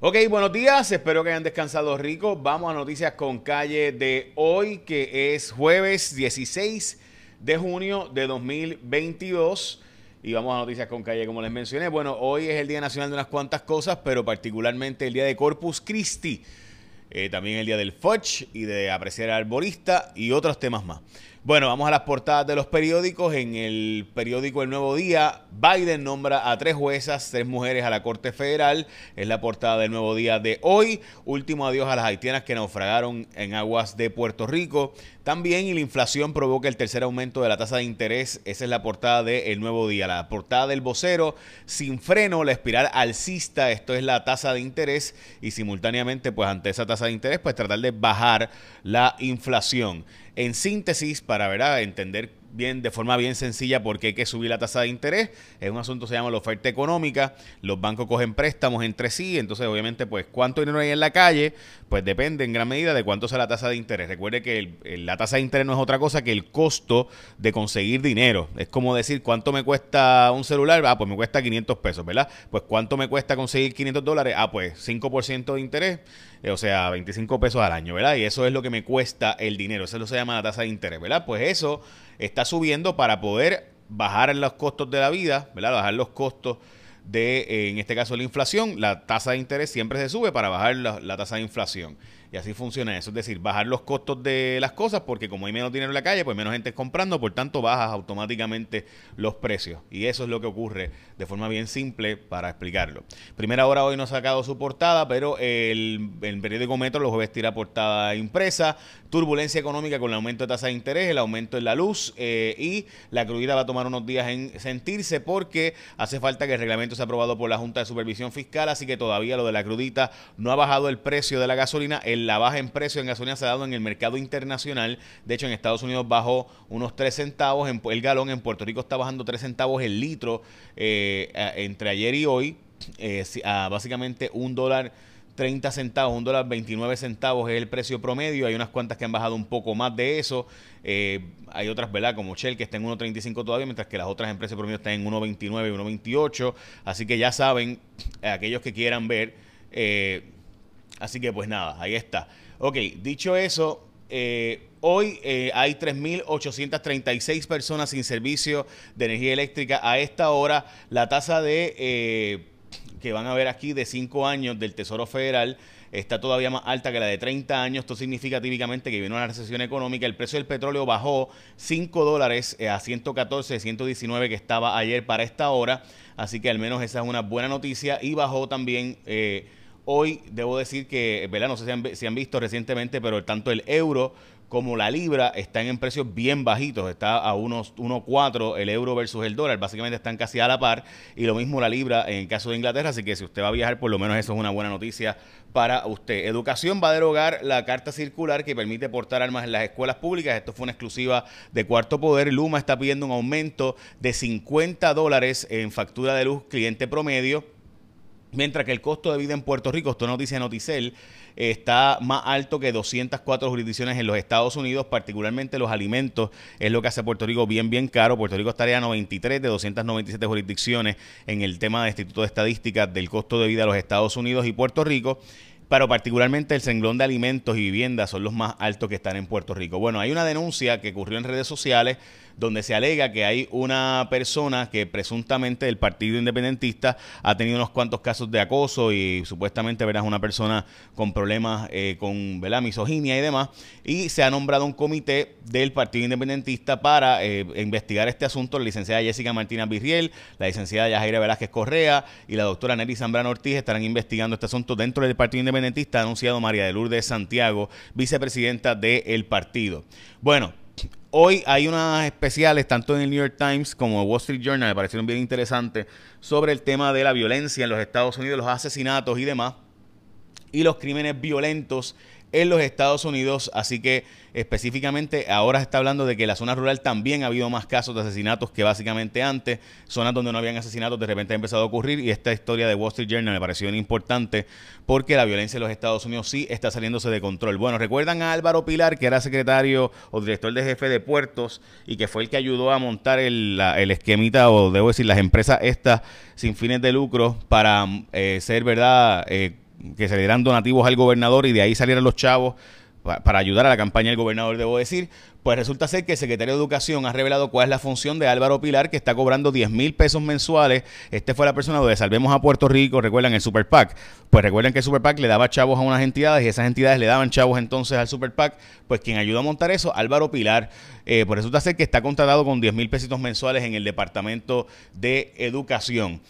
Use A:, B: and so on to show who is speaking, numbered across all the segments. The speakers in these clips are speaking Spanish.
A: Ok, buenos días, espero que hayan descansado rico. Vamos a noticias con calle de hoy, que es jueves 16 de junio de 2022. Y vamos a noticias con calle, como les mencioné. Bueno, hoy es el Día Nacional de unas cuantas cosas, pero particularmente el Día de Corpus Christi. Eh, también el Día del Fudge y de apreciar al arborista y otros temas más. Bueno, vamos a las portadas de los periódicos. En el periódico El Nuevo Día, Biden nombra a tres juezas, tres mujeres a la Corte Federal. Es la portada del Nuevo Día de hoy. Último adiós a las haitianas que naufragaron en aguas de Puerto Rico. También, y la inflación provoca el tercer aumento de la tasa de interés. Esa es la portada de El Nuevo Día. La portada del vocero, sin freno, la espiral alcista. Esto es la tasa de interés. Y simultáneamente, pues ante esa tasa de interés, pues tratar de bajar la inflación. En síntesis, para ¿verdad? entender bien, de forma bien sencilla por qué hay que subir la tasa de interés. Es un asunto que se llama la oferta económica. Los bancos cogen préstamos entre sí. Entonces, obviamente, pues, cuánto dinero hay en la calle, pues depende en gran medida de cuánto sea la tasa de interés. Recuerde que la tasa de interés no es otra cosa que el costo de conseguir dinero. Es como decir, ¿cuánto me cuesta un celular? Ah, pues me cuesta 500 pesos, ¿verdad? Pues, ¿cuánto me cuesta conseguir 500 dólares? Ah, pues 5% de interés. Eh, o sea, 25 pesos al año, ¿verdad? Y eso es lo que me cuesta el dinero. Eso se llama la tasa de interés, ¿verdad? Pues eso está subiendo para poder bajar los costos de la vida, ¿verdad? Bajar los costos de, eh, en este caso, la inflación. La tasa de interés siempre se sube para bajar la tasa de inflación. Y así funciona eso. Es decir, bajar los costos de las cosas porque como hay menos dinero en la calle, pues menos gente comprando, por tanto bajas automáticamente los precios. Y eso es lo que ocurre de forma bien simple para explicarlo. Primera hora hoy no ha sacado su portada, pero el, el periódico Metro los jueves tira portada impresa. Turbulencia económica con el aumento de tasa de interés, el aumento en la luz eh, y la crudida va a tomar unos días en sentirse porque hace falta que el reglamento sea aprobado por la Junta de Supervisión Fiscal, así que todavía lo de la crudita no ha bajado el precio de la gasolina. La baja en precio en gasolina se ha dado en el mercado internacional. De hecho, en Estados Unidos bajó unos 3 centavos en, el galón. En Puerto Rico está bajando 3 centavos el litro eh, entre ayer y hoy. Eh, básicamente un dólar 30 centavos, un dólar 29 centavos es el precio promedio. Hay unas cuantas que han bajado un poco más de eso. Eh, hay otras, ¿verdad? Como Shell, que está en 1.35 todavía, mientras que las otras empresas promedio están en 1.29 y 1.28. Así que ya saben, aquellos que quieran ver, eh, Así que pues nada, ahí está. Ok, dicho eso, eh, hoy eh, hay 3.836 personas sin servicio de energía eléctrica. A esta hora, la tasa de eh, que van a ver aquí de 5 años del Tesoro Federal está todavía más alta que la de 30 años. Esto significa típicamente que viene una recesión económica. El precio del petróleo bajó 5 dólares a 114, 119 que estaba ayer para esta hora. Así que al menos esa es una buena noticia. Y bajó también... Hoy debo decir que, ¿verdad? No sé si han, visto recientemente, pero tanto el euro como la libra están en precios bien bajitos, está a unos 1.4 el euro versus el dólar, básicamente están casi a la par. Y lo mismo la libra en caso de Inglaterra, así que si usted va a viajar, por lo menos eso es una buena noticia para usted. Educación va a derogar la carta circular que permite portar armas en las escuelas públicas, esto fue una exclusiva de Cuarto Poder, Luma está pidiendo un aumento de 50 dólares en factura de luz cliente promedio Mientras que el costo de vida en Puerto Rico, esto noticia Noticel, está más alto que 204 jurisdicciones en los Estados Unidos, particularmente los alimentos, es lo que hace Puerto Rico bien, bien caro. Puerto Rico estaría a 93 de 297 jurisdicciones en el tema de Instituto de Estadística del costo de vida de los Estados Unidos y Puerto Rico pero particularmente el senglón de alimentos y viviendas son los más altos que están en Puerto Rico. Bueno, hay una denuncia que ocurrió en redes sociales donde se alega que hay una persona que presuntamente del Partido Independentista ha tenido unos cuantos casos de acoso y supuestamente verás una persona con problemas eh, con ¿verdad? misoginia y demás y se ha nombrado un comité del Partido Independentista para eh, investigar este asunto la licenciada Jessica Martínez Virriel, la licenciada Yajaira Velázquez Correa y la doctora Nelly Zambrano Ortiz estarán investigando este asunto dentro del Partido Independentista anunciado María de Lourdes Santiago, vicepresidenta del partido. Bueno, hoy hay unas especiales, tanto en el New York Times como en Wall Street Journal, me parecieron bien interesantes, sobre el tema de la violencia en los Estados Unidos, los asesinatos y demás, y los crímenes violentos en los Estados Unidos. Así que específicamente ahora se está hablando de que en la zona rural también ha habido más casos de asesinatos que básicamente antes. Zonas donde no habían asesinatos de repente ha empezado a ocurrir y esta historia de Wall Street Journal me pareció importante porque la violencia en los Estados Unidos sí está saliéndose de control. Bueno, recuerdan a Álvaro Pilar, que era secretario o director de jefe de puertos y que fue el que ayudó a montar el, el esquemita o debo decir las empresas estas sin fines de lucro para eh, ser, ¿verdad? Eh, que se le dieran donativos al gobernador y de ahí salieran los chavos para ayudar a la campaña del gobernador, debo decir, pues resulta ser que el secretario de Educación ha revelado cuál es la función de Álvaro Pilar, que está cobrando 10 mil pesos mensuales. Este fue la persona donde Salvemos a Puerto Rico, recuerdan el Super PAC. Pues recuerden que el Super PAC le daba chavos a unas entidades y esas entidades le daban chavos entonces al Super PAC. Pues quien ayudó a montar eso, Álvaro Pilar. Eh, pues resulta ser que está contratado con 10 mil pesitos mensuales en el Departamento de Educación.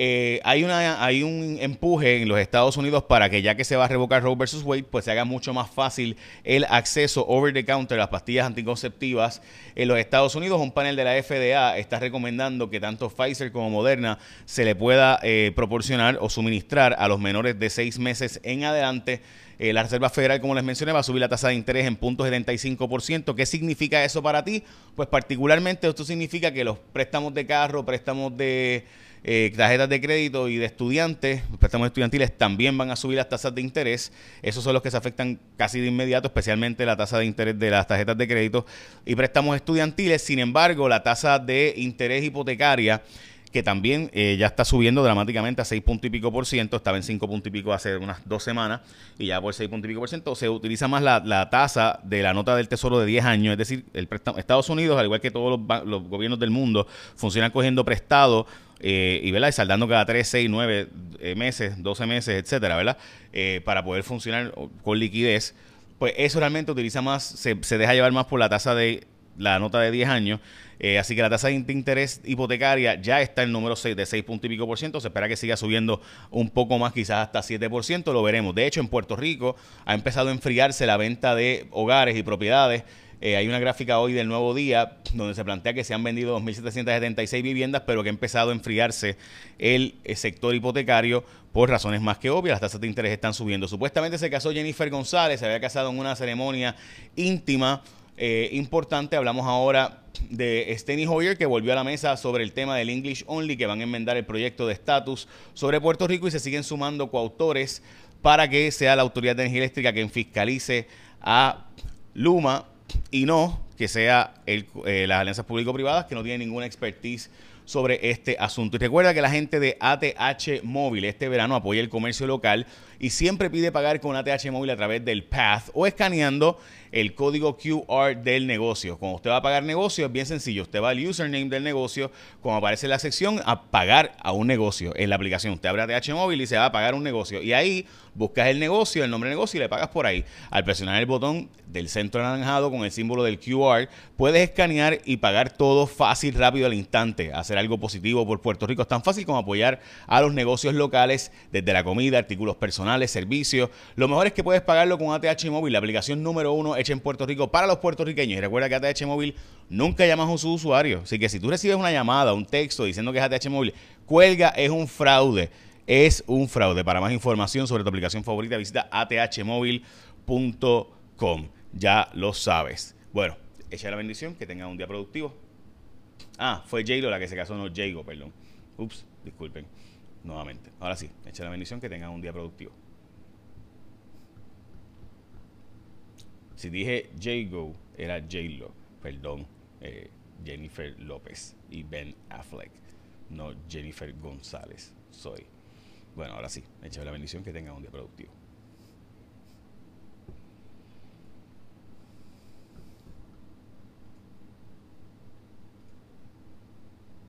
A: Eh, hay, una, hay un empuje en los Estados Unidos para que ya que se va a revocar Roe versus Wade, pues se haga mucho más fácil el acceso over the counter a las pastillas anticonceptivas en los Estados Unidos. Un panel de la FDA está recomendando que tanto Pfizer como Moderna se le pueda eh, proporcionar o suministrar a los menores de seis meses en adelante. Eh, la Reserva Federal, como les mencioné, va a subir la tasa de interés en .75%. ¿Qué significa eso para ti? Pues particularmente esto significa que los préstamos de carro, préstamos de eh, tarjetas de crédito y de estudiantes, préstamos estudiantiles también van a subir las tasas de interés. Esos son los que se afectan casi de inmediato, especialmente la tasa de interés de las tarjetas de crédito y préstamos estudiantiles. Sin embargo, la tasa de interés hipotecaria que también eh, ya está subiendo dramáticamente a 6 puntos y pico por ciento, estaba en 5 puntos y pico hace unas dos semanas y ya por 6 puntos y pico por ciento se utiliza más la, tasa de la nota del tesoro de 10 años, es decir, el Estados Unidos, al igual que todos los, los gobiernos del mundo, funcionan cogiendo prestado eh, y, ¿verdad? y saldando cada 3, 6, 9 meses, 12 meses, etcétera, ¿verdad? Eh, para poder funcionar con liquidez, pues eso realmente utiliza más, se, deja llevar más por la tasa de la nota de 10 años. Eh, así que la tasa de interés hipotecaria ya está en número 6 de 6 puntos y pico por ciento. Se espera que siga subiendo un poco más, quizás hasta 7 por ciento. Lo veremos. De hecho, en Puerto Rico ha empezado a enfriarse la venta de hogares y propiedades eh, hay una gráfica hoy del nuevo día donde se plantea que se han vendido 2.776 viviendas, pero que ha empezado a enfriarse el, eh, sector hipotecario por razones más que obvias. Las tasas de interés están subiendo. Supuestamente se casó Jennifer González, se había casado en una ceremonia íntima eh, importante. Hablamos ahora de Steny Hoyer, que volvió a la mesa sobre el tema del English Only, que van a enmendar el proyecto de estatus sobre Puerto Rico y se siguen sumando coautores para que sea la Autoridad de Energía Eléctrica quien fiscalice a Luma y no que sea eh, las alianzas público-privadas que no tienen ninguna expertise sobre este asunto. Y recuerda que la gente de ATH Móvil este verano apoya el comercio local y siempre pide pagar con ATH Móvil a través del Path o escaneando el código QR del negocio. Cuando usted va a pagar negocio es bien sencillo. Usted va al username del negocio, como aparece en la sección, a pagar a un negocio en la aplicación. Usted abre ATH Móvil y se va a pagar un negocio. Y ahí buscas el negocio, el nombre del negocio y le pagas por ahí. Al presionar el botón del centro anaranjado con el símbolo del QR, puedes escanear y pagar todo fácil, rápido al instante. Hacer algo positivo por Puerto Rico es tan fácil como apoyar a los negocios locales desde la comida, artículos personales, servicios. Lo mejor es que puedes pagarlo con ATH Móvil, la aplicación número uno hecha en Puerto Rico para los puertorriqueños. Y recuerda que ATH Móvil nunca llama a su usuario. Así que si tú recibes una llamada, un texto diciendo que es ATH Móvil, cuelga, es un fraude es un fraude. Para más información sobre tu aplicación favorita, visita athmobile.com. Ya lo sabes. Bueno, echa la bendición, que tenga un día productivo. Ah, fue J-Lo la que se casó, no Jago, perdón. Ups, disculpen. Nuevamente. Ahora sí, echa la bendición, que tenga un día productivo. Si dije Jago, era J-Lo. Perdón, eh, Jennifer López y Ben Affleck. No Jennifer González. Soy. Bueno, ahora sí, échame la bendición que tenga un día productivo.